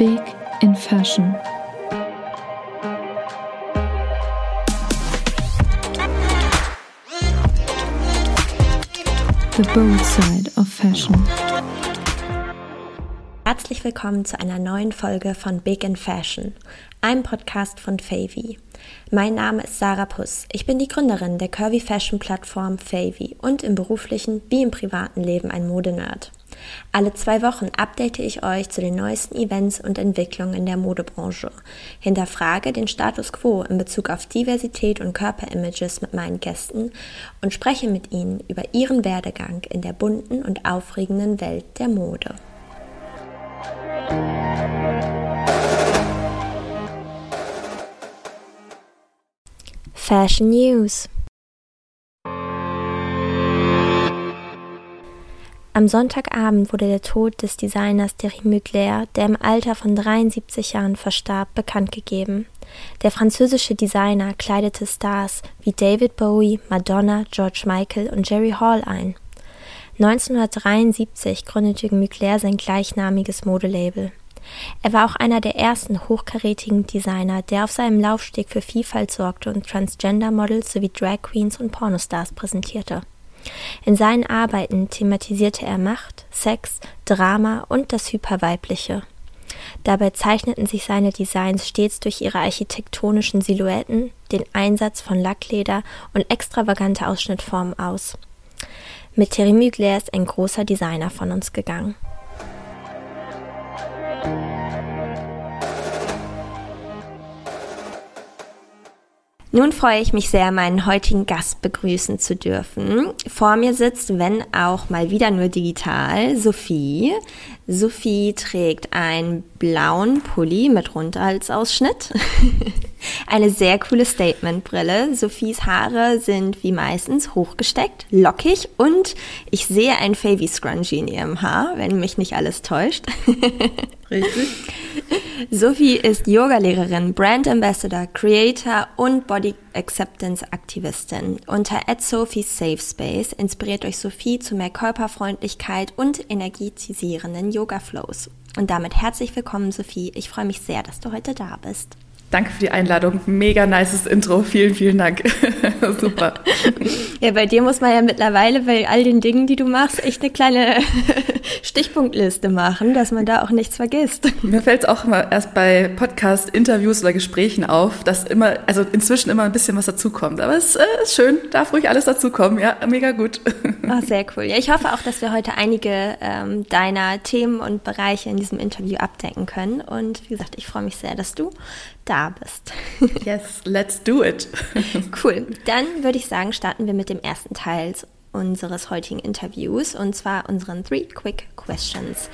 Big in Fashion. The bold side of fashion. Herzlich willkommen zu einer neuen Folge von Big in Fashion, einem Podcast von Favy. Mein Name ist Sarah Puss. Ich bin die Gründerin der Curvy Fashion Plattform Favy und im beruflichen wie im privaten Leben ein Modenerd. Alle zwei Wochen update ich euch zu den neuesten Events und Entwicklungen in der Modebranche, hinterfrage den Status quo in Bezug auf Diversität und Körperimages mit meinen Gästen und spreche mit ihnen über ihren Werdegang in der bunten und aufregenden Welt der Mode. Fashion News Am Sonntagabend wurde der Tod des Designers Thierry Mugler, der im Alter von 73 Jahren verstarb, bekannt gegeben. Der französische Designer kleidete Stars wie David Bowie, Madonna, George Michael und Jerry Hall ein. 1973 gründete Mugler sein gleichnamiges Modelabel. Er war auch einer der ersten hochkarätigen Designer, der auf seinem Laufsteg für Vielfalt sorgte und Transgender-Models sowie Drag Queens und Pornostars präsentierte. In seinen Arbeiten thematisierte er Macht, Sex, Drama und das Hyperweibliche. Dabei zeichneten sich seine Designs stets durch ihre architektonischen Silhouetten, den Einsatz von Lackleder und extravagante Ausschnittformen aus. Mit Thierry Mugler ist ein großer Designer von uns gegangen. Nun freue ich mich sehr, meinen heutigen Gast begrüßen zu dürfen. Vor mir sitzt, wenn auch mal wieder nur digital, Sophie. Sophie trägt einen blauen Pulli mit Rundhalsausschnitt, eine sehr coole Statementbrille. Sophies Haare sind wie meistens hochgesteckt, lockig und ich sehe ein Favy Scrunchie in ihrem Haar, wenn mich nicht alles täuscht. Richtig. Sophie ist Yogalehrerin, Brand Ambassador, Creator und Body Acceptance Aktivistin. Unter Sophie's Safe Space inspiriert euch Sophie zu mehr Körperfreundlichkeit und energetisierenden Yoga Flows. Und damit herzlich willkommen, Sophie. Ich freue mich sehr, dass du heute da bist. Danke für die Einladung. Mega nices Intro. Vielen, vielen Dank. Super. Ja, bei dir muss man ja mittlerweile bei all den Dingen, die du machst, echt eine kleine Stichpunktliste machen, dass man da auch nichts vergisst. Mir fällt es auch immer erst bei Podcast, Interviews oder Gesprächen auf, dass immer, also inzwischen immer ein bisschen was dazukommt. Aber es äh, ist schön, darf ruhig alles dazukommen. Ja, mega gut. Oh, sehr cool. Ja, ich hoffe auch, dass wir heute einige ähm, deiner Themen und Bereiche in diesem Interview abdecken können. Und wie gesagt, ich freue mich sehr, dass du da bist. Yes, let's do it. Cool. Dann würde ich sagen, starten wir mit dem ersten Teil unseres heutigen Interviews und zwar unseren Three Quick Questions.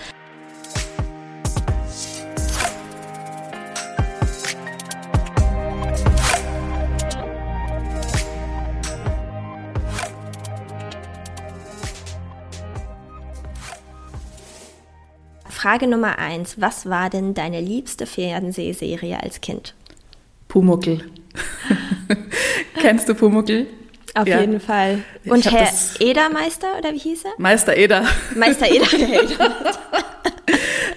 Frage Nummer eins. Was war denn deine liebste Fernsehserie als Kind? Pumuckel. Kennst du Pumuckel? Auf ja. jeden Fall. Und Herr Edermeister, oder wie hieß er? Meister Eder. Meister Eder.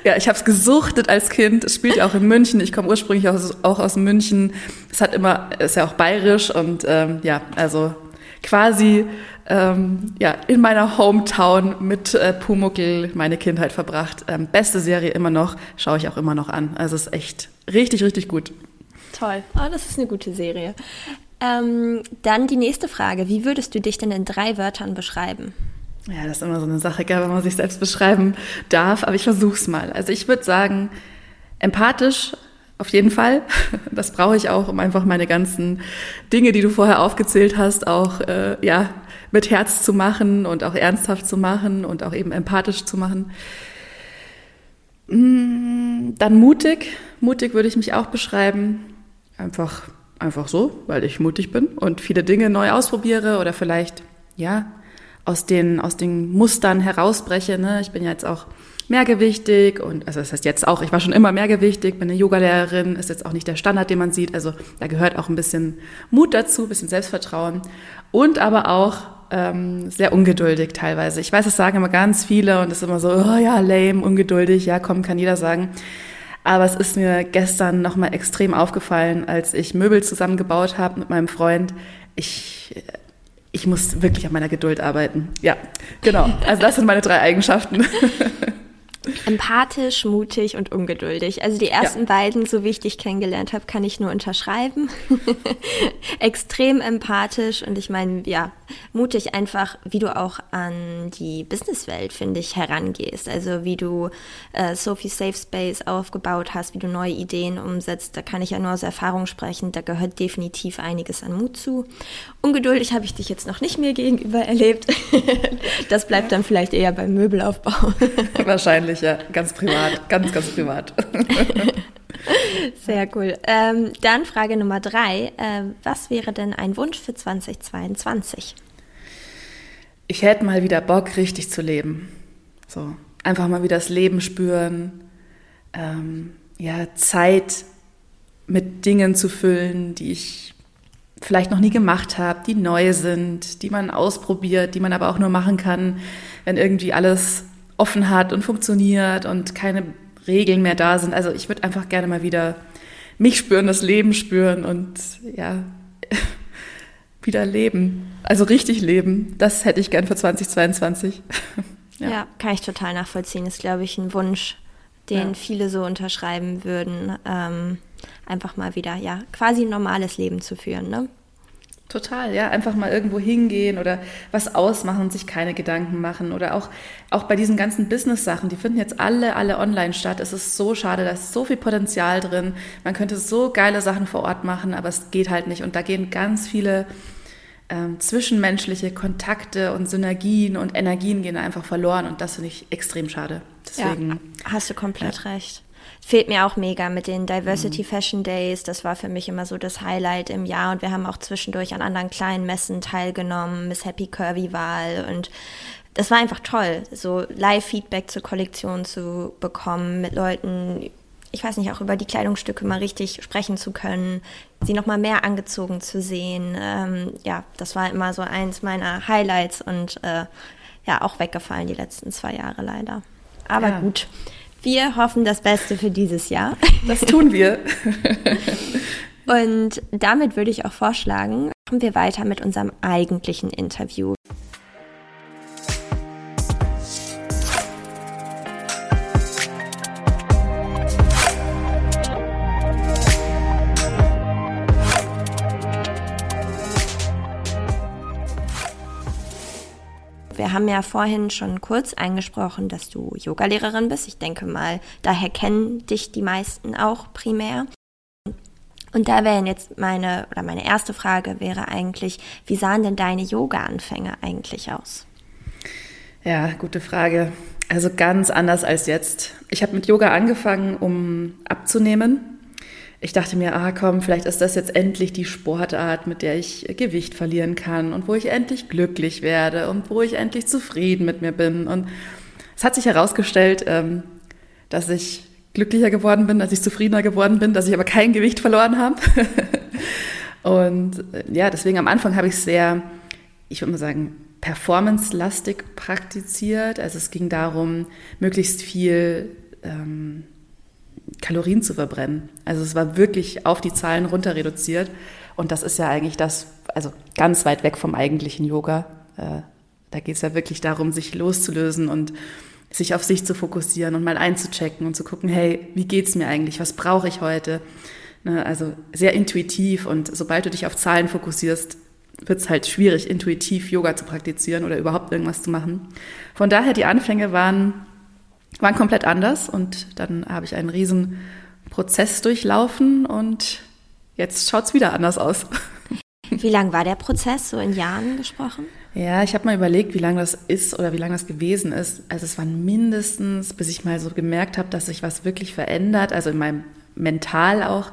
ja, ich habe es gesuchtet als Kind. Es spielt ja auch in München. Ich komme ursprünglich aus, auch aus München. Es hat immer, ist ja auch bayerisch und ähm, ja, also quasi ähm, ja, in meiner Hometown mit äh, Pumuckel meine Kindheit verbracht. Ähm, beste Serie immer noch, schaue ich auch immer noch an. Also es ist echt richtig, richtig gut. Toll. Oh, das ist eine gute Serie. Ähm, dann die nächste Frage. Wie würdest du dich denn in drei Wörtern beschreiben? Ja, das ist immer so eine Sache, gell, wenn man sich selbst beschreiben darf, aber ich versuch's mal. Also ich würde sagen, empathisch auf jeden Fall. Das brauche ich auch, um einfach meine ganzen Dinge, die du vorher aufgezählt hast, auch äh, ja mit Herz zu machen und auch ernsthaft zu machen und auch eben empathisch zu machen. Mm, dann mutig. Mutig würde ich mich auch beschreiben. Einfach einfach so, weil ich mutig bin und viele Dinge neu ausprobiere oder vielleicht, ja, aus den, aus den Mustern herausbreche. Ne? Ich bin ja jetzt auch mehrgewichtig und, also das heißt jetzt auch, ich war schon immer mehrgewichtig, bin eine Yogalehrerin, ist jetzt auch nicht der Standard, den man sieht. Also da gehört auch ein bisschen Mut dazu, ein bisschen Selbstvertrauen und aber auch ähm, sehr ungeduldig teilweise. Ich weiß, das sagen immer ganz viele und es ist immer so, oh ja, lame, ungeduldig, ja, komm, kann jeder sagen. Aber es ist mir gestern nochmal extrem aufgefallen, als ich Möbel zusammengebaut habe mit meinem Freund. Ich, ich muss wirklich an meiner Geduld arbeiten. Ja, genau. Also das sind meine drei Eigenschaften. Empathisch, mutig und ungeduldig. Also die ersten ja. beiden, so wie ich dich kennengelernt habe, kann ich nur unterschreiben. Extrem empathisch und ich meine, ja, mutig einfach, wie du auch an die Businesswelt, finde ich, herangehst. Also wie du äh, Sophie Safe Space aufgebaut hast, wie du neue Ideen umsetzt. Da kann ich ja nur aus Erfahrung sprechen. Da gehört definitiv einiges an Mut zu. Ungeduldig habe ich dich jetzt noch nicht mehr gegenüber erlebt. das bleibt dann vielleicht eher beim Möbelaufbau. Wahrscheinlich wahrscheinlich, ja. Ganz privat. Ganz, ganz privat. Sehr cool. Ähm, dann Frage Nummer drei. Äh, was wäre denn ein Wunsch für 2022? Ich hätte mal wieder Bock, richtig zu leben. So, einfach mal wieder das Leben spüren. Ähm, ja, Zeit mit Dingen zu füllen, die ich vielleicht noch nie gemacht habe, die neu sind, die man ausprobiert, die man aber auch nur machen kann, wenn irgendwie alles offen hat und funktioniert und keine Regeln mehr da sind. Also ich würde einfach gerne mal wieder mich spüren, das Leben spüren und ja, wieder leben. Also richtig leben. Das hätte ich gern für 2022. ja. ja. kann ich total nachvollziehen. Ist, glaube ich, ein Wunsch, den ja. viele so unterschreiben würden. Ähm, einfach mal wieder, ja, quasi ein normales Leben zu führen, ne? Total, ja, einfach mal irgendwo hingehen oder was ausmachen und sich keine Gedanken machen oder auch, auch bei diesen ganzen Business-Sachen, die finden jetzt alle, alle online statt. Es ist so schade, da ist so viel Potenzial drin. Man könnte so geile Sachen vor Ort machen, aber es geht halt nicht und da gehen ganz viele ähm, zwischenmenschliche Kontakte und Synergien und Energien gehen einfach verloren und das finde ich extrem schade. Deswegen, ja, hast du komplett ja. recht fehlt mir auch mega mit den Diversity mhm. Fashion Days. Das war für mich immer so das Highlight im Jahr und wir haben auch zwischendurch an anderen kleinen Messen teilgenommen, Miss Happy Curvy Wahl und das war einfach toll, so Live-Feedback zur Kollektion zu bekommen, mit Leuten, ich weiß nicht, auch über die Kleidungsstücke mal richtig sprechen zu können, sie nochmal mehr angezogen zu sehen. Ähm, ja, das war immer so eins meiner Highlights und äh, ja, auch weggefallen die letzten zwei Jahre leider. Aber ja. gut. Wir hoffen das Beste für dieses Jahr. Das tun wir. Und damit würde ich auch vorschlagen, machen wir weiter mit unserem eigentlichen Interview. Haben ja vorhin schon kurz eingesprochen, dass du Yogalehrerin bist. Ich denke mal, daher kennen dich die meisten auch primär. Und da wäre jetzt meine, oder meine erste Frage wäre eigentlich, wie sahen denn deine Yoga-Anfänge eigentlich aus? Ja, gute Frage. Also ganz anders als jetzt. Ich habe mit Yoga angefangen, um abzunehmen ich dachte mir, ah komm, vielleicht ist das jetzt endlich die Sportart, mit der ich Gewicht verlieren kann und wo ich endlich glücklich werde und wo ich endlich zufrieden mit mir bin. Und es hat sich herausgestellt, ähm, dass ich glücklicher geworden bin, dass ich zufriedener geworden bin, dass ich aber kein Gewicht verloren habe. und äh, ja, deswegen am Anfang habe ich sehr, ich würde mal sagen, performance-lastig praktiziert. Also es ging darum, möglichst viel ähm, Kalorien zu verbrennen. Also es war wirklich auf die Zahlen runter reduziert. Und das ist ja eigentlich das, also ganz weit weg vom eigentlichen Yoga. Äh, da geht es ja wirklich darum, sich loszulösen und sich auf sich zu fokussieren und mal einzuchecken und zu gucken, hey, wie geht's mir eigentlich? Was brauche ich heute? Ne, also sehr intuitiv und sobald du dich auf Zahlen fokussierst, wird es halt schwierig, intuitiv Yoga zu praktizieren oder überhaupt irgendwas zu machen. Von daher, die Anfänge waren waren komplett anders und dann habe ich einen riesen Prozess durchlaufen und jetzt schaut es wieder anders aus. Wie lang war der Prozess, so in Jahren gesprochen? Ja, ich habe mal überlegt, wie lange das ist oder wie lange das gewesen ist. Also es waren mindestens, bis ich mal so gemerkt habe, dass sich was wirklich verändert, also in meinem Mental auch,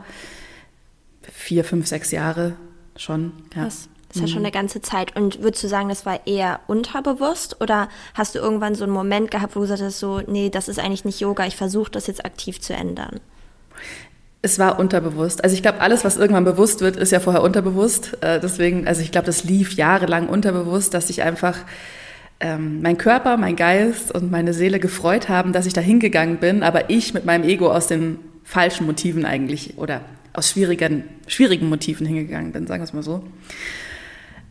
vier, fünf, sechs Jahre schon. Ja. Krass. Das ist ja schon mhm. eine ganze Zeit. Und würdest du sagen, das war eher unterbewusst oder hast du irgendwann so einen Moment gehabt, wo du gesagt hast, so, nee, das ist eigentlich nicht Yoga, ich versuche das jetzt aktiv zu ändern? Es war unterbewusst. Also ich glaube, alles, was irgendwann bewusst wird, ist ja vorher unterbewusst. Äh, deswegen, also ich glaube, das lief jahrelang unterbewusst, dass ich einfach ähm, mein Körper, mein Geist und meine Seele gefreut haben, dass ich da hingegangen bin, aber ich mit meinem Ego aus den falschen Motiven eigentlich oder aus schwierigen, schwierigen Motiven hingegangen bin, sagen wir es mal so.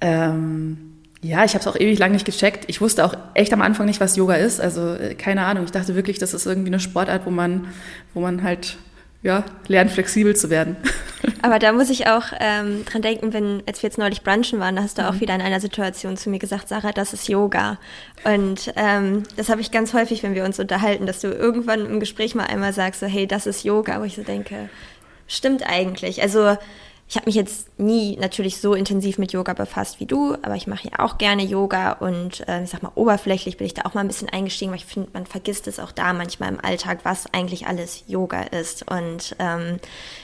Ähm, ja, ich habe es auch ewig lang nicht gecheckt. Ich wusste auch echt am Anfang nicht, was Yoga ist. Also äh, keine Ahnung. Ich dachte wirklich, das ist irgendwie eine Sportart, wo man, wo man halt ja, lernt, flexibel zu werden. Aber da muss ich auch ähm, dran denken, wenn, als wir jetzt neulich brunchen waren, da hast du mhm. auch wieder in einer Situation zu mir gesagt, Sarah, das ist Yoga. Und ähm, das habe ich ganz häufig, wenn wir uns unterhalten, dass du irgendwann im Gespräch mal einmal sagst, so, hey, das ist Yoga, wo ich so denke, stimmt eigentlich. Also ich habe mich jetzt nie natürlich so intensiv mit Yoga befasst wie du, aber ich mache ja auch gerne Yoga und äh, ich sag mal, oberflächlich bin ich da auch mal ein bisschen eingestiegen, weil ich finde, man vergisst es auch da manchmal im Alltag, was eigentlich alles Yoga ist. Und ähm,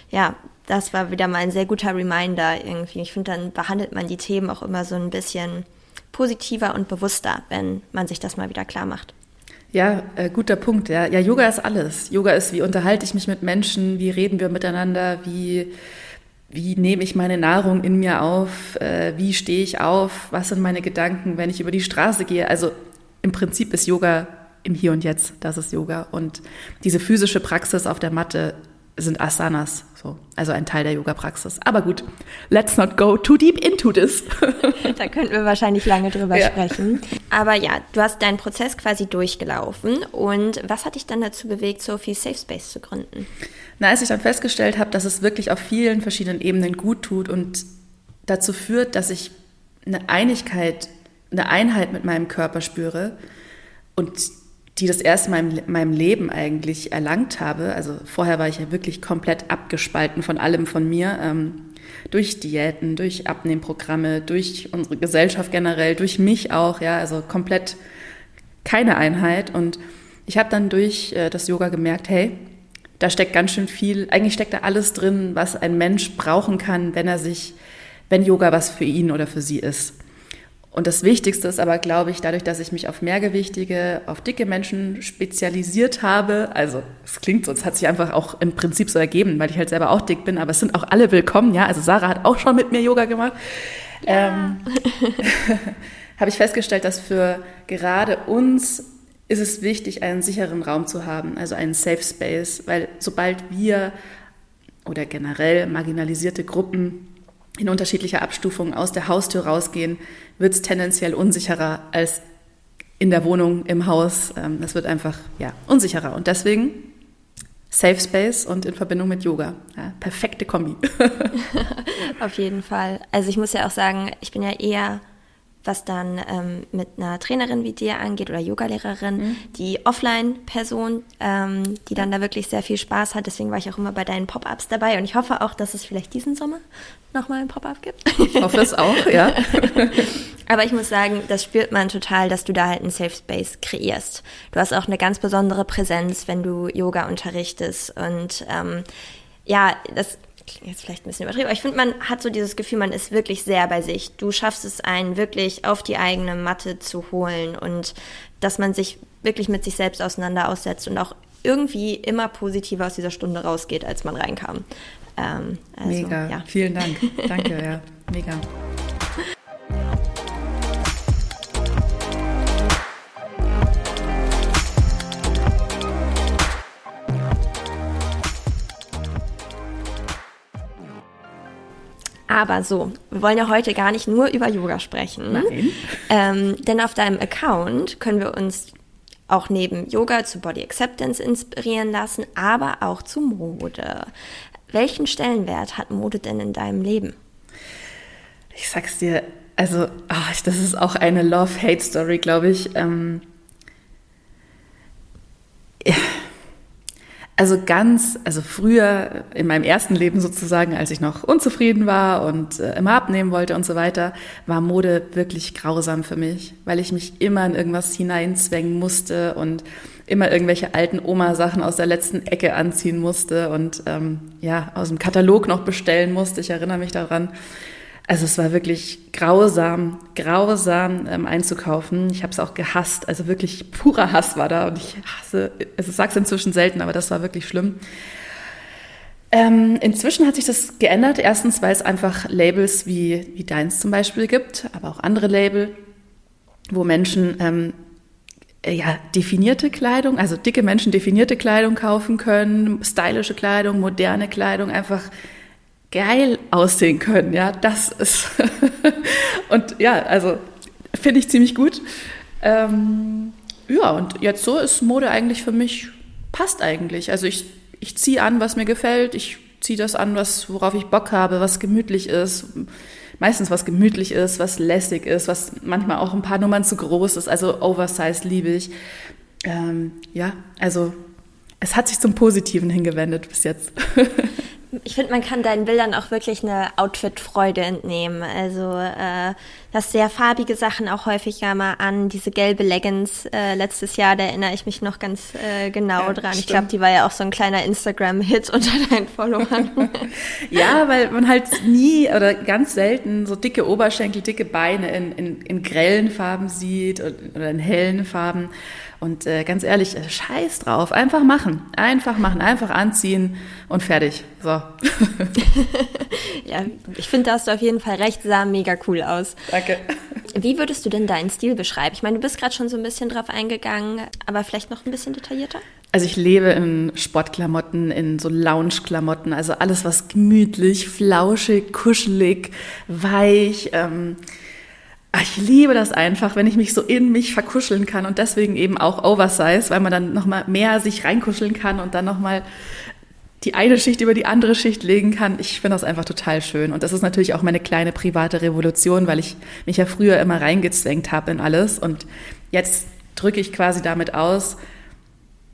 ja, das war wieder mal ein sehr guter Reminder irgendwie. Ich finde, dann behandelt man die Themen auch immer so ein bisschen positiver und bewusster, wenn man sich das mal wieder klar macht. Ja, äh, guter Punkt. Ja. ja, Yoga ist alles. Yoga ist, wie unterhalte ich mich mit Menschen, wie reden wir miteinander, wie wie nehme ich meine Nahrung in mir auf, äh, wie stehe ich auf, was sind meine Gedanken, wenn ich über die Straße gehe. Also im Prinzip ist Yoga im Hier und Jetzt, das ist Yoga. Und diese physische Praxis auf der Matte sind Asanas, so, also ein Teil der Yoga-Praxis. Aber gut, let's not go too deep into this. da könnten wir wahrscheinlich lange drüber ja. sprechen. Aber ja, du hast deinen Prozess quasi durchgelaufen. Und was hat dich dann dazu bewegt, Sophie Safe Space zu gründen? Na, als ich dann festgestellt habe, dass es wirklich auf vielen verschiedenen Ebenen gut tut und dazu führt, dass ich eine Einigkeit, eine Einheit mit meinem Körper spüre und die das erste Mal in meinem Leben eigentlich erlangt habe. Also vorher war ich ja wirklich komplett abgespalten von allem von mir. Ähm, durch Diäten, durch Abnehmprogramme, durch unsere Gesellschaft generell, durch mich auch, ja, also komplett keine Einheit. Und ich habe dann durch äh, das Yoga gemerkt, hey, da steckt ganz schön viel, eigentlich steckt da alles drin, was ein Mensch brauchen kann, wenn er sich, wenn Yoga was für ihn oder für sie ist. Und das Wichtigste ist aber, glaube ich, dadurch, dass ich mich auf mehrgewichtige, auf dicke Menschen spezialisiert habe, also es klingt so, es hat sich einfach auch im Prinzip so ergeben, weil ich halt selber auch dick bin, aber es sind auch alle willkommen, ja. Also Sarah hat auch schon mit mir Yoga gemacht. Ja. Ähm, habe ich festgestellt, dass für gerade uns ist es wichtig, einen sicheren Raum zu haben, also einen Safe Space, weil sobald wir oder generell marginalisierte Gruppen in unterschiedlicher Abstufung aus der Haustür rausgehen, wird es tendenziell unsicherer als in der Wohnung, im Haus. Ähm, das wird einfach ja, unsicherer. Und deswegen Safe Space und in Verbindung mit Yoga. Ja, perfekte Kombi. Auf jeden Fall. Also ich muss ja auch sagen, ich bin ja eher was dann ähm, mit einer Trainerin wie dir angeht oder Yogalehrerin, mhm. die Offline-Person, ähm, die dann da wirklich sehr viel Spaß hat. Deswegen war ich auch immer bei deinen Pop-ups dabei und ich hoffe auch, dass es vielleicht diesen Sommer nochmal ein Pop-up gibt. Ich hoffe es auch, ja. Aber ich muss sagen, das spürt man total, dass du da halt einen Safe Space kreierst. Du hast auch eine ganz besondere Präsenz, wenn du Yoga unterrichtest und ähm, ja, das jetzt vielleicht ein bisschen übertrieben, aber ich finde, man hat so dieses Gefühl, man ist wirklich sehr bei sich. Du schaffst es einen wirklich auf die eigene Matte zu holen und dass man sich wirklich mit sich selbst auseinander aussetzt und auch irgendwie immer positiver aus dieser Stunde rausgeht, als man reinkam. Ähm, also, mega, ja. vielen Dank. Danke, ja, mega. Aber so, wir wollen ja heute gar nicht nur über Yoga sprechen. Nein. Ähm, denn auf deinem Account können wir uns auch neben Yoga zu Body Acceptance inspirieren lassen, aber auch zu Mode. Welchen Stellenwert hat Mode denn in deinem Leben? Ich sag's dir, also ach, das ist auch eine Love-Hate-Story, glaube ich. Ähm, ja also ganz, also früher in meinem ersten Leben sozusagen, als ich noch unzufrieden war und äh, immer abnehmen wollte und so weiter, war Mode wirklich grausam für mich, weil ich mich immer in irgendwas hineinzwängen musste und immer irgendwelche alten Oma-Sachen aus der letzten Ecke anziehen musste und ähm, ja, aus dem Katalog noch bestellen musste. Ich erinnere mich daran. Also es war wirklich grausam, grausam ähm, einzukaufen. Ich habe es auch gehasst. Also wirklich purer Hass war da und ich hasse, also es inzwischen selten, aber das war wirklich schlimm. Ähm, inzwischen hat sich das geändert. Erstens, weil es einfach Labels wie, wie deins zum Beispiel gibt, aber auch andere Label, wo Menschen ähm, äh, ja, definierte Kleidung, also dicke Menschen definierte Kleidung kaufen können, stylische Kleidung, moderne Kleidung, einfach geil aussehen können. Ja, das ist und ja, also finde ich ziemlich gut. Ähm, ja, und jetzt so ist Mode eigentlich für mich passt eigentlich. Also ich, ich ziehe an, was mir gefällt. Ich ziehe das an, was, worauf ich Bock habe, was gemütlich ist. Meistens was gemütlich ist, was lässig ist, was manchmal auch ein paar Nummern zu groß ist. Also Oversize liebe ich. Ähm, ja, also es hat sich zum Positiven hingewendet bis jetzt. ich finde, man kann deinen Bildern auch wirklich eine Outfit-Freude entnehmen. Also äh, das sehr farbige Sachen auch häufiger mal an. Diese gelbe Leggings äh, letztes Jahr, da erinnere ich mich noch ganz äh, genau ja, dran. Stimmt. Ich glaube, die war ja auch so ein kleiner Instagram-Hit unter deinen Followern. ja, weil man halt nie oder ganz selten so dicke Oberschenkel, dicke Beine in, in, in grellen Farben sieht oder in hellen Farben. Und äh, ganz ehrlich, äh, scheiß drauf. Einfach machen. Einfach machen. Einfach anziehen und fertig. So. ja, ich finde, da hast du auf jeden Fall recht. Sah mega cool aus. Danke. Wie würdest du denn deinen Stil beschreiben? Ich meine, du bist gerade schon so ein bisschen drauf eingegangen, aber vielleicht noch ein bisschen detaillierter? Also ich lebe in Sportklamotten, in so Lounge-Klamotten, also alles, was gemütlich, flauschig, kuschelig, weich, ähm, ich liebe das einfach, wenn ich mich so in mich verkuscheln kann und deswegen eben auch Oversize, weil man dann nochmal mehr sich reinkuscheln kann und dann nochmal die eine Schicht über die andere Schicht legen kann. Ich finde das einfach total schön. Und das ist natürlich auch meine kleine private Revolution, weil ich mich ja früher immer reingezwängt habe in alles. Und jetzt drücke ich quasi damit aus,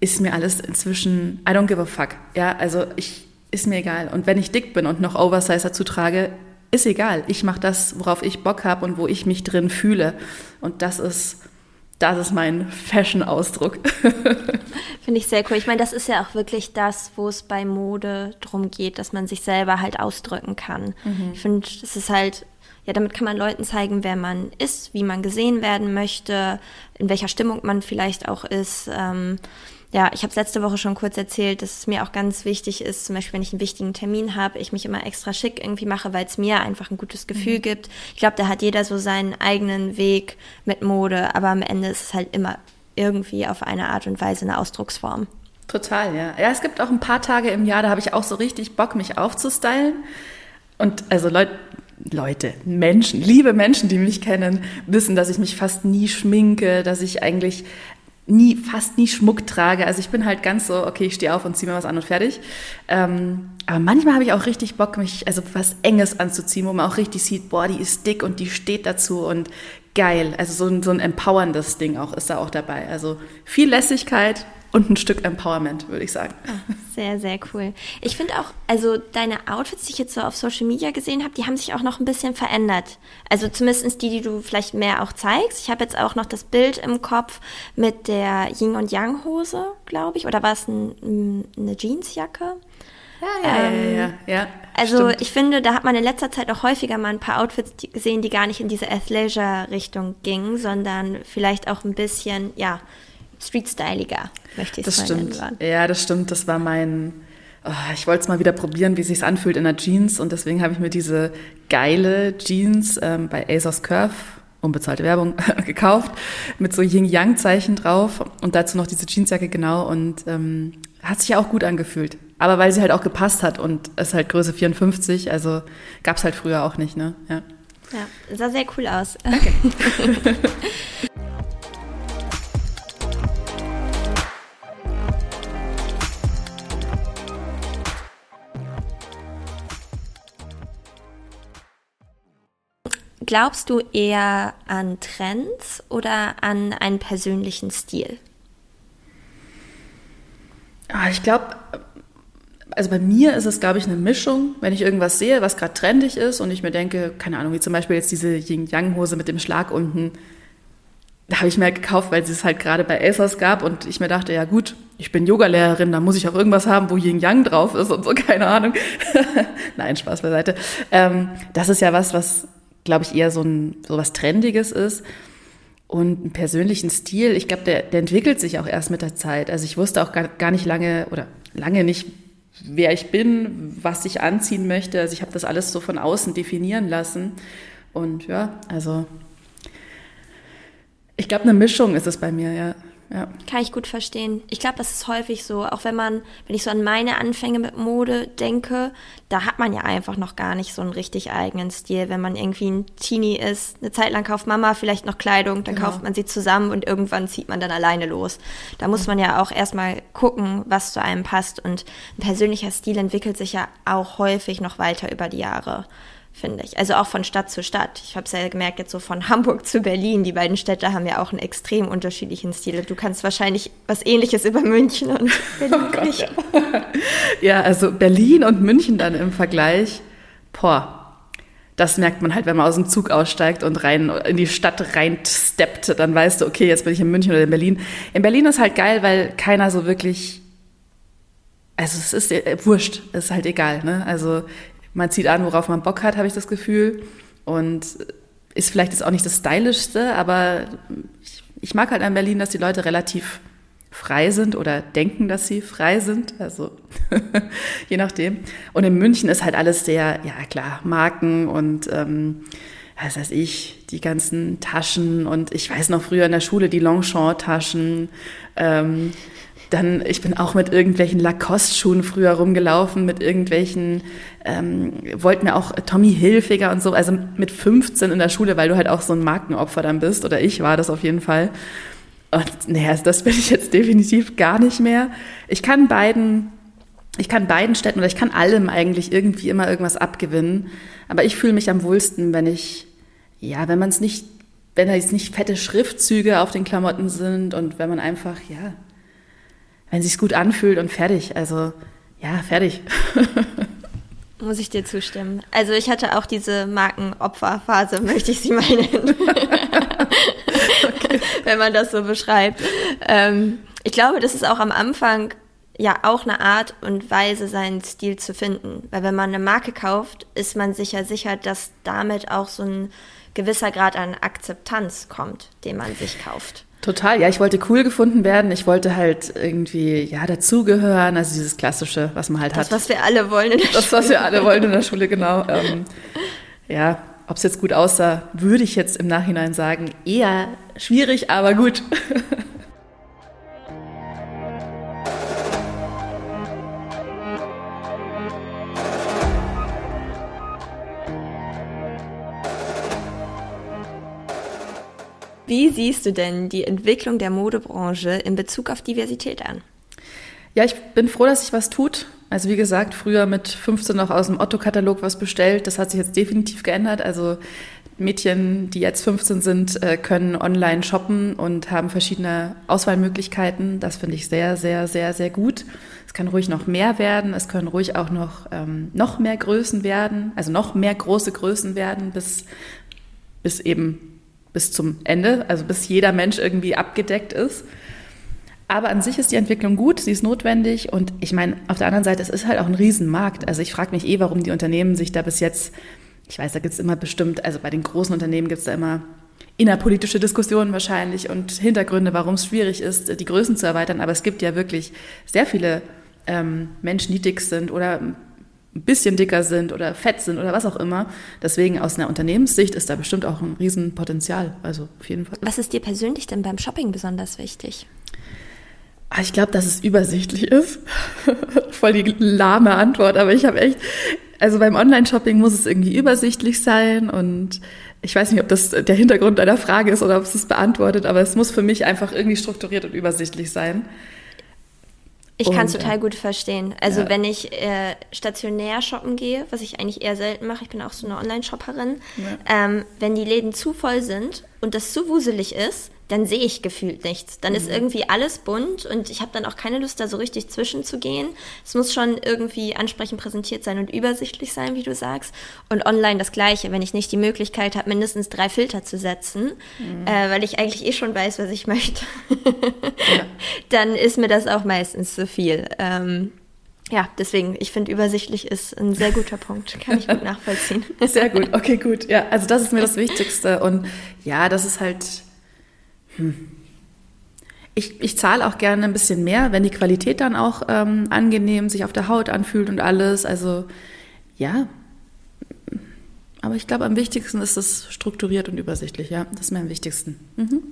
ist mir alles inzwischen, I don't give a fuck. Ja, also ich, ist mir egal. Und wenn ich dick bin und noch Oversize dazu trage, ist egal. Ich mache das, worauf ich Bock habe und wo ich mich drin fühle. Und das ist, das ist mein Fashion-Ausdruck. Finde ich sehr cool. Ich meine, das ist ja auch wirklich das, wo es bei Mode drum geht, dass man sich selber halt ausdrücken kann. Mhm. Ich finde, das ist halt ja, damit kann man Leuten zeigen, wer man ist, wie man gesehen werden möchte, in welcher Stimmung man vielleicht auch ist. Ähm, ja, ich habe es letzte Woche schon kurz erzählt, dass es mir auch ganz wichtig ist, zum Beispiel, wenn ich einen wichtigen Termin habe, ich mich immer extra schick irgendwie mache, weil es mir einfach ein gutes Gefühl mhm. gibt. Ich glaube, da hat jeder so seinen eigenen Weg mit Mode, aber am Ende ist es halt immer irgendwie auf eine Art und Weise eine Ausdrucksform. Total, ja. Ja, es gibt auch ein paar Tage im Jahr, da habe ich auch so richtig Bock, mich aufzustylen. Und also Leute, Leute, Menschen, liebe Menschen, die mich kennen, wissen, dass ich mich fast nie schminke, dass ich eigentlich nie, fast nie Schmuck trage. Also ich bin halt ganz so, okay, ich stehe auf und ziehe mir was an und fertig. Ähm, aber manchmal habe ich auch richtig Bock, mich also was Enges anzuziehen, wo man auch richtig sieht, boah, die ist dick und die steht dazu und geil. Also so ein, so ein empowerndes Ding auch ist da auch dabei. Also viel Lässigkeit, und ein Stück Empowerment, würde ich sagen. Oh, sehr, sehr cool. Ich finde auch, also deine Outfits, die ich jetzt so auf Social Media gesehen habe, die haben sich auch noch ein bisschen verändert. Also zumindest die, die du vielleicht mehr auch zeigst. Ich habe jetzt auch noch das Bild im Kopf mit der Yin und Yang Hose, glaube ich. Oder war es ein, eine Jeansjacke? Ja, ja, ähm, ja, ja, ja, Also stimmt. ich finde, da hat man in letzter Zeit auch häufiger mal ein paar Outfits gesehen, die gar nicht in diese Athleisure-Richtung gingen, sondern vielleicht auch ein bisschen, ja, streetstyliger, möchte ich es Das stimmt. Nennen. Ja, das stimmt. Das war mein. Oh, ich wollte es mal wieder probieren, wie es sich anfühlt in der Jeans und deswegen habe ich mir diese geile Jeans ähm, bei ASOS Curve unbezahlte Werbung gekauft mit so Yin-Yang-Zeichen drauf und dazu noch diese Jeansjacke genau und ähm, hat sich auch gut angefühlt. Aber weil sie halt auch gepasst hat und es halt Größe 54, also gab es halt früher auch nicht, ne? Ja. Ja, sah sehr cool aus. Danke. Glaubst du eher an Trends oder an einen persönlichen Stil? Ah, ich glaube, also bei mir ist es, glaube ich, eine Mischung. Wenn ich irgendwas sehe, was gerade trendig ist und ich mir denke, keine Ahnung, wie zum Beispiel jetzt diese Yin-Yang-Hose mit dem Schlag unten, da habe ich mir halt gekauft, weil es halt gerade bei ASOS gab und ich mir dachte, ja gut, ich bin Yogalehrerin, da muss ich auch irgendwas haben, wo Yin Yang drauf ist und so, keine Ahnung. Nein, Spaß beiseite. Ähm, das ist ja was, was glaube ich, eher so, ein, so was Trendiges ist. Und einen persönlichen Stil, ich glaube, der, der entwickelt sich auch erst mit der Zeit. Also ich wusste auch gar, gar nicht lange oder lange nicht, wer ich bin, was ich anziehen möchte. Also ich habe das alles so von außen definieren lassen. Und ja, also ich glaube, eine Mischung ist es bei mir, ja. Ja. Kann ich gut verstehen. Ich glaube, das ist häufig so, auch wenn man, wenn ich so an meine Anfänge mit Mode denke, da hat man ja einfach noch gar nicht so einen richtig eigenen Stil. Wenn man irgendwie ein Teenie ist, eine Zeit lang kauft Mama vielleicht noch Kleidung, dann Genau. kauft man sie zusammen und irgendwann zieht man dann alleine los. Da muss man ja auch erstmal gucken, was zu einem passt. Und ein persönlicher Stil entwickelt sich ja auch häufig noch weiter über die Jahre finde ich. Also auch von Stadt zu Stadt. Ich habe es ja gemerkt, jetzt so von Hamburg zu Berlin. Die beiden Städte haben ja auch einen extrem unterschiedlichen Stil. Du kannst wahrscheinlich was ähnliches über München und Berlin Oh Gott, nicht. ja. ja, also Berlin und München dann im Vergleich, boah, das merkt man halt, wenn man aus dem Zug aussteigt und rein in die Stadt reinsteppt, dann weißt du, okay, jetzt bin ich in München oder in Berlin. In Berlin ist halt geil, weil keiner so wirklich, also es ist äh, wurscht, es ist halt egal, ne? Also man zieht an, worauf man Bock hat, habe ich das Gefühl und ist vielleicht jetzt auch nicht das Stylischste, aber ich, ich mag halt an Berlin, dass die Leute relativ frei sind oder denken, dass sie frei sind. Also je nachdem. Und in München ist halt alles sehr, ja klar, Marken und ähm, was weiß ich, die ganzen Taschen und ich weiß noch früher in der Schule die Longchamp-Taschen. Ähm, dann, ich bin auch mit irgendwelchen Lacoste-Schuhen früher rumgelaufen, mit irgendwelchen, ähm, wollten mir auch Tommy Hilfiger und so, also mit 15 in der Schule, weil du halt auch so ein Markenopfer dann bist, oder ich war das auf jeden Fall. Und naja, das bin ich jetzt definitiv gar nicht mehr. Ich kann beiden, ich kann beiden Städten oder ich kann allem eigentlich irgendwie immer irgendwas abgewinnen. Aber ich fühle mich am wohlsten, wenn ich, ja, wenn man es nicht, wenn da jetzt nicht fette Schriftzüge auf den Klamotten sind und wenn man einfach, ja, wenn sich's gut anfühlt und fertig. Also, ja, fertig. Muss ich dir zustimmen. Also ich hatte auch diese Markenopferphase, möchte ich sie mal nennen. Wenn man das so beschreibt. Ähm, ich glaube, das ist auch am Anfang ja auch eine Art und Weise, seinen Stil zu finden. Weil wenn man eine Marke kauft, ist man sich ja sicher, dass damit auch so ein gewisser Grad an Akzeptanz kommt, den man sich kauft. Total, ja, ich wollte cool gefunden werden. Ich wollte halt irgendwie, ja, dazugehören. Also dieses Klassische, was man halt Das, hat. was wir alle wollen in der Das, was wir alle wollen in der Schule, genau. Ähm, ja, ob es jetzt gut aussah, würde ich jetzt im Nachhinein sagen, eher schwierig, aber gut. Wie siehst du denn die Entwicklung der Modebranche in Bezug auf Diversität an? Ja, ich bin froh, dass sich was tut. Also wie gesagt, früher mit 15 noch aus dem Otto-Katalog was bestellt. Das hat sich jetzt definitiv geändert. Also Mädchen, die jetzt 15 sind, äh, können online shoppen und haben verschiedene Auswahlmöglichkeiten. Das finde ich sehr, sehr, sehr, sehr gut. Es kann ruhig noch mehr werden. Es können ruhig auch noch, ähm, noch mehr Größen werden, also noch mehr große Größen werden, bis, bis eben bis zum Ende, also bis jeder Mensch irgendwie abgedeckt ist. Aber an sich ist die Entwicklung gut, sie ist notwendig und ich meine, auf der anderen Seite, es ist halt auch ein Riesenmarkt. Also ich frage mich eh, warum die Unternehmen sich da bis jetzt, ich weiß, da gibt es immer bestimmt, also bei den großen Unternehmen gibt es da immer innerpolitische Diskussionen wahrscheinlich und Hintergründe, warum es schwierig ist, die Größen zu erweitern. Aber es gibt ja wirklich sehr viele ähm, Menschen, die dick sind oder ein bisschen dicker sind oder fett sind oder was auch immer. Deswegen aus einer Unternehmenssicht ist da bestimmt auch ein Riesenpotenzial. Also auf jeden Fall. Was ist dir persönlich denn beim Shopping besonders wichtig? Ah, Ich glaube, dass es übersichtlich ist. Voll die lahme Antwort, aber ich habe echt, also beim Online-Shopping muss es irgendwie übersichtlich sein und ich weiß nicht, ob das der Hintergrund deiner Frage ist oder ob es das beantwortet, aber es muss für mich einfach irgendwie strukturiert und übersichtlich sein. Ich kann es Und, total ja. gut verstehen. Also Ja. wenn ich äh, stationär shoppen gehe, was ich eigentlich eher selten mache, ich bin auch so eine Online-Shopperin, ähm, wenn die Läden zu voll sind und das zu wuselig ist, dann sehe ich gefühlt nichts. Dann Mhm. ist irgendwie alles bunt und ich habe dann auch keine Lust, da so richtig zwischenzugehen. Es muss schon irgendwie ansprechend präsentiert sein und übersichtlich sein, wie du sagst. Und online das Gleiche, wenn ich nicht die Möglichkeit habe, mindestens drei Filter zu setzen, Mhm. äh, weil ich eigentlich eh schon weiß, was ich möchte, dann ist mir das auch meistens zu viel. Ähm, ja, deswegen, ich finde, übersichtlich ist ein sehr guter Punkt. Kann ich gut nachvollziehen. Sehr gut, okay, gut. Ja, also das ist mir das Wichtigste. Und ja, das ist halt. Hm. Ich, ich zahle auch gerne ein bisschen mehr, wenn die Qualität dann auch ähm, angenehm sich auf der Haut anfühlt und alles. Also ja. Aber ich glaube, am wichtigsten ist es strukturiert und übersichtlich. Ja, das ist mir am wichtigsten. Mhm.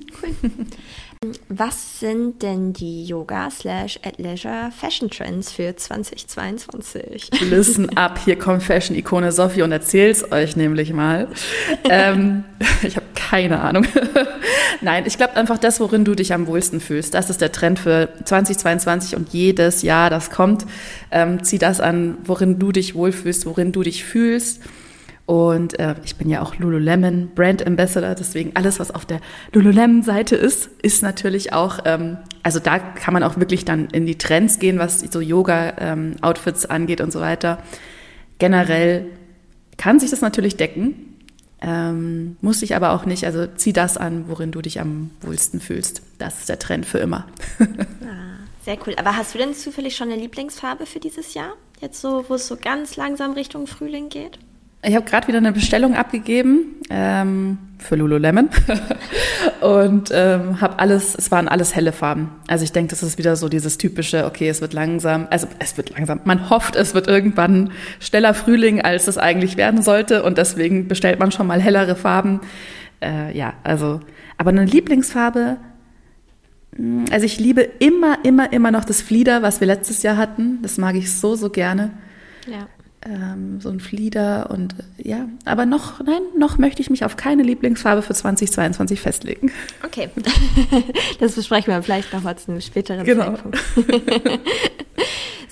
Was sind denn die Yoga slash at Leisure Fashion Trends für 2022? Listen up, hier kommt Fashion-Ikone Sophie und erzähl's euch nämlich mal. ähm, ich habe keine Ahnung. Nein, ich glaube einfach das, worin du dich am wohlsten fühlst. Das ist der Trend für 2022 und jedes Jahr, das kommt. Ähm, zieh das an, worin du dich wohlfühlst, worin du dich fühlst. Und äh, ich bin ja auch Lululemon Brand Ambassador, deswegen alles, was auf der Lululemon-Seite ist, ist natürlich auch, ähm, also da kann man auch wirklich dann in die Trends gehen, was so Yoga-Outfits ähm, angeht und so weiter. Generell kann sich das natürlich decken, ähm, muss ich aber auch nicht. Also zieh das an, worin du dich am wohlsten fühlst. Das ist der Trend für immer. ah, sehr cool. Aber hast du denn zufällig schon eine Lieblingsfarbe für dieses Jahr? Jetzt so, wo es so ganz langsam Richtung Frühling geht? Ich habe gerade wieder eine Bestellung abgegeben ähm, für Lululemon und ähm, habe alles, es waren alles helle Farben. Also ich denke, das ist wieder so dieses typische, okay, es wird langsam, also es wird langsam, man hofft, es wird irgendwann schneller Frühling, als es eigentlich werden sollte und deswegen bestellt man schon mal hellere Farben. Äh, ja, also, aber eine Lieblingsfarbe, hm, also ich liebe immer, immer, immer noch das Flieder, was wir letztes Jahr hatten. Das mag ich so, so gerne. Ja ähm, so ein Flieder und ja, aber noch, nein, noch möchte ich mich auf keine Lieblingsfarbe für 2022 festlegen. Okay, das besprechen wir vielleicht noch mal zu einem späteren genau. Zeitpunkt.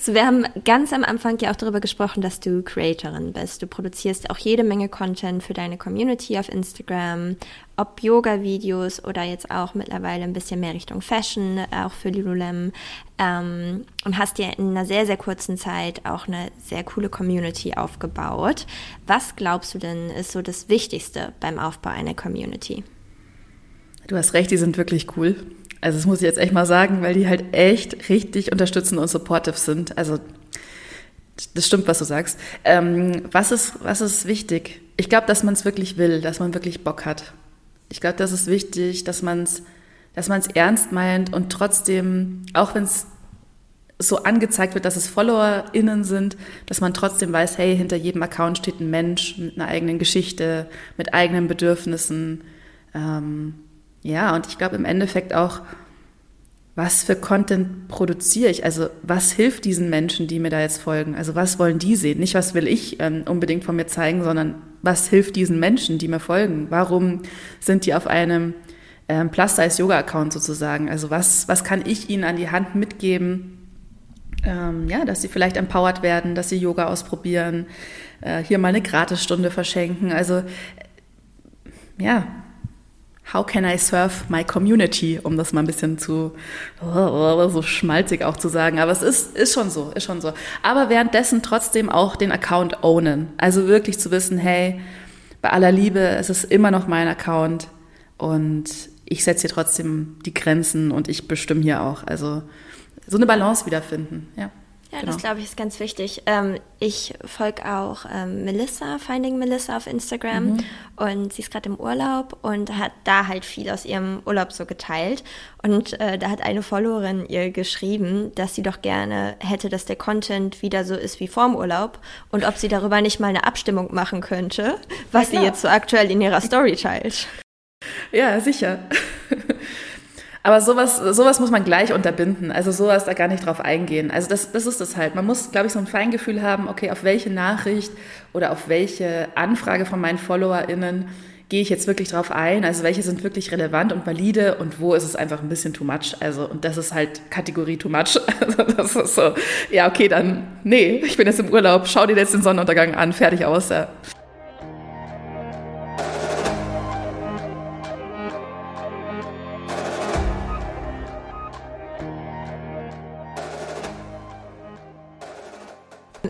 So, wir haben ganz am Anfang ja auch darüber gesprochen, dass du Creatorin bist. Du produzierst auch jede Menge Content für deine Community auf Instagram, ob Yoga-Videos oder jetzt auch mittlerweile ein bisschen mehr Richtung Fashion, auch für Lululemon. Ähm, und hast dir in einer sehr, sehr kurzen Zeit auch eine sehr coole Community aufgebaut. Was glaubst du denn ist so das Wichtigste beim Aufbau einer Community? Du hast recht, die sind wirklich cool. Also das muss ich jetzt echt mal sagen, weil die halt echt richtig unterstützend und supportive sind. Also das stimmt, was du sagst. Ähm, was, ist, was ist wichtig? Ich glaube, dass man es wirklich will, dass man wirklich Bock hat. Ich glaube, das ist wichtig, dass man es dass man's ernst meint und trotzdem, auch wenn es so angezeigt wird, dass es FollowerInnen sind, dass man trotzdem weiß, hey, hinter jedem Account steht ein Mensch mit einer eigenen Geschichte, mit eigenen Bedürfnissen. Ähm, ja, und ich glaube im Endeffekt auch, was für Content produziere ich? Also was hilft diesen Menschen, die mir da jetzt folgen? Also was wollen die sehen? Nicht, was will ich ähm, unbedingt von mir zeigen, sondern was hilft diesen Menschen, die mir folgen? Warum sind die auf einem ähm, Plus-Size-Yoga-Account sozusagen? Also was, was kann ich ihnen an die Hand mitgeben? Ähm, ja, dass sie vielleicht empowered werden, dass sie Yoga ausprobieren, äh, hier mal eine Gratisstunde verschenken. Also ja, How can I serve my community, um das mal ein bisschen zu so schmalzig auch zu sagen. Aber es ist, ist schon so, ist schon so. Aber währenddessen trotzdem auch den Account ownen. Also wirklich zu wissen, hey, bei aller Liebe, es ist immer noch mein Account und ich setze hier trotzdem die Grenzen und ich bestimme hier auch. Also so eine Balance wiederfinden, ja. Ja, genau. das glaube ich ist ganz wichtig. Ähm, ich folge auch ähm, Melissa, Finding Melissa auf Instagram mhm. und sie ist gerade im Urlaub und hat da halt viel aus ihrem Urlaub so geteilt. Und äh, da hat eine Followerin ihr geschrieben, dass sie doch gerne hätte, dass der Content wieder so ist wie vorm Urlaub und ob sie darüber nicht mal eine Abstimmung machen könnte, was sie jetzt so aktuell in ihrer Story teilt. Ja, sicher. Aber sowas, sowas muss man gleich unterbinden. Also sowas da gar nicht drauf eingehen. Also das, das ist es halt. Man muss, glaube ich, so ein Feingefühl haben, okay, auf welche Nachricht oder auf welche Anfrage von meinen FollowerInnen gehe ich jetzt wirklich drauf ein? Also welche sind wirklich relevant und valide und wo ist es einfach ein bisschen too much? Also, und das ist halt Kategorie too much. Also das ist so, ja, okay, dann, nee, ich bin jetzt im Urlaub, schau dir jetzt den Sonnenuntergang an, fertig aus. Ja.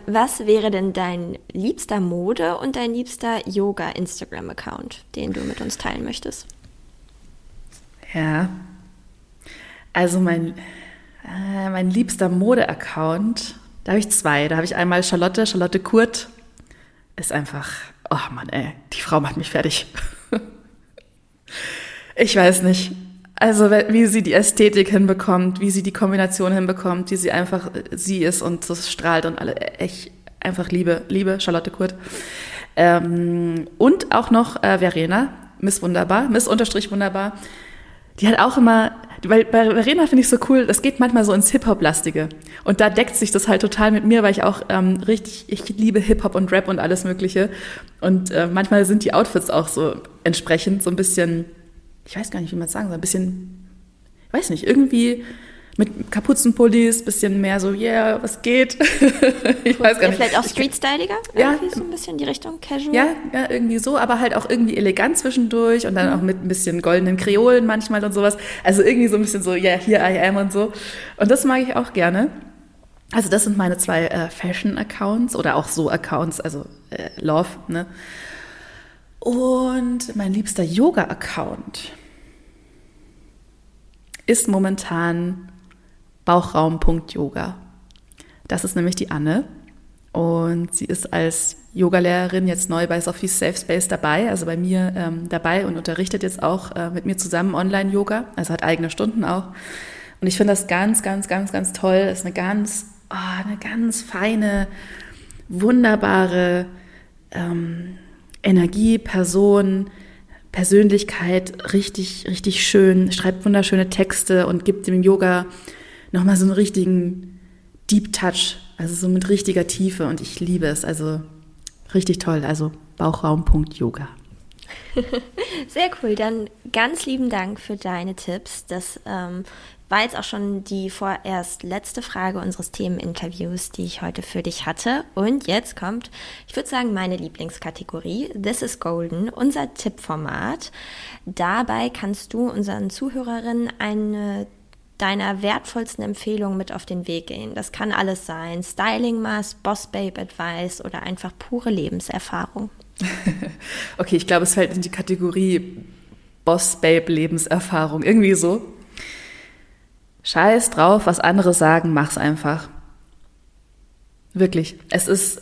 Was wäre denn dein liebster Mode und dein liebster Yoga-Instagram-Account, den du mit uns teilen möchtest? Ja, also mein, äh, mein liebster Mode-Account, da habe ich zwei. Da habe ich einmal Charlotte, Charlotte Kurt. Ist einfach, oh Mann, ey, die Frau macht mich fertig. ich weiß nicht. Also wie sie die Ästhetik hinbekommt, wie sie die Kombination hinbekommt, wie sie einfach sie ist und das strahlt und alle echt einfach Liebe, Liebe Charlotte Kurt. Ähm, und auch noch äh, Verena, Miss Wunderbar, Miss Unterstrich Wunderbar. die hat auch immer, weil bei Verena finde ich so cool, das geht manchmal so ins Hip-Hop-lastige. Und da deckt sich das halt total mit mir, weil ich auch ähm, richtig, ich liebe Hip-Hop und Rap und alles Mögliche. Und äh, manchmal sind die Outfits auch so entsprechend so ein bisschen, ich weiß gar nicht, wie man es sagen soll, ein bisschen, ich weiß nicht, irgendwie mit Kapuzenpullis, bisschen mehr so, yeah, was geht? ich weiß gar nicht. Vielleicht auch Street-styliger? Ja. so ein bisschen die Richtung Casual? Ja, ja, irgendwie so, aber halt auch irgendwie elegant zwischendurch und dann mhm. auch mit ein bisschen goldenen Kreolen manchmal und sowas. Also irgendwie so ein bisschen so, yeah, here I am und so. Und das mag ich auch gerne. Also das sind meine zwei äh, Fashion-Accounts oder auch so Accounts, also äh, Love, ne? Und mein liebster Yoga-Account ist momentan Bauchraum.yoga. Das ist nämlich die Anne und sie ist als Yogalehrerin jetzt neu bei Sophies Safe Space dabei, also bei mir ähm, dabei und unterrichtet jetzt auch äh, mit mir zusammen Online-Yoga, also hat eigene Stunden auch. Und ich finde das ganz, ganz, ganz, ganz toll. Das ist eine ganz, oh, eine ganz feine, wunderbare ähm, Energie, Person, Persönlichkeit, richtig, richtig schön, schreibt wunderschöne Texte und gibt dem Yoga nochmal so einen richtigen Deep Touch, also so mit richtiger Tiefe und ich liebe es. Also richtig toll. Also Bauchraum.yoga. Sehr cool. Dann ganz lieben Dank für deine Tipps. Das ähm, war jetzt auch schon die vorerst letzte Frage unseres Themeninterviews, die ich heute für dich hatte. Und jetzt kommt, ich würde sagen, meine Lieblingskategorie. This is Golden, unser Tippformat. Dabei kannst du unseren Zuhörerinnen eine deiner wertvollsten Empfehlungen mit auf den Weg gehen. Das kann alles sein. Styling Mask, Boss Babe Advice oder einfach pure Lebenserfahrung. okay, ich glaube, es fällt in die Kategorie Boss Babe Lebenserfahrung. Irgendwie so. Scheiß drauf, was andere sagen, mach's einfach. Wirklich. Es ist,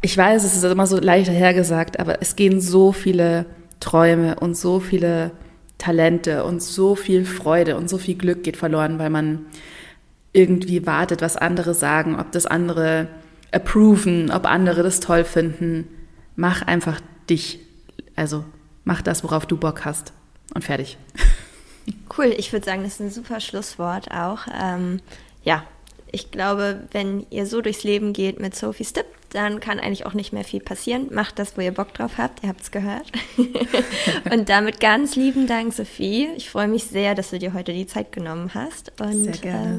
ich weiß, es ist immer so leicht hergesagt, aber es gehen so viele Träume und so viele Talente und so viel Freude und so viel Glück geht verloren, weil man irgendwie wartet, was andere sagen, ob das andere approven, ob andere das toll finden. Mach einfach dich. Also mach das, worauf du Bock hast. Und fertig. Cool, ich würde sagen, das ist ein super Schlusswort auch. Ähm, ja, ich glaube, wenn ihr so durchs Leben geht mit Sophie's Tipp, dann kann eigentlich auch nicht mehr viel passieren. Macht das, wo ihr Bock drauf habt. Ihr habt es gehört. und damit ganz lieben Dank, Sophie. Ich freue mich sehr, dass du dir heute die Zeit genommen hast und äh,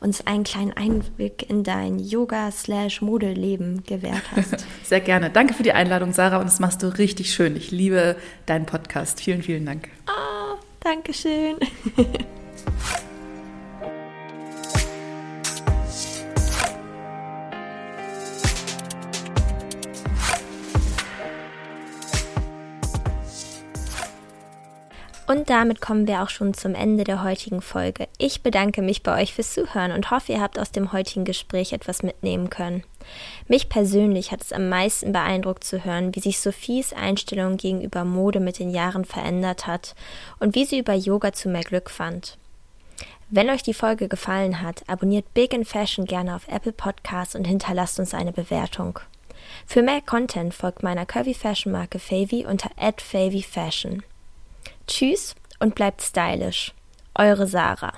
uns einen kleinen Einblick in dein Yoga-Slash-Modeleben gewährt hast. Sehr gerne. Danke für die Einladung, Sarah. Und das machst du richtig schön. Ich liebe deinen Podcast. Vielen, vielen Dank. Oh, Dankeschön. Und damit kommen wir auch schon zum Ende der heutigen Folge. Ich bedanke mich bei euch fürs Zuhören und hoffe, ihr habt aus dem heutigen Gespräch etwas mitnehmen können. Mich persönlich hat es am meisten beeindruckt zu hören, wie sich Sophies Einstellung gegenüber Mode mit den Jahren verändert hat und wie sie über Yoga zu mehr Glück fand. Wenn euch die Folge gefallen hat, abonniert Big in Fashion gerne auf Apple Podcasts und hinterlasst uns eine Bewertung. Für mehr Content folgt meiner Curvy Fashion Marke Favy unter @favyfashion. Tschüss und bleibt stylisch. Eure Sarah.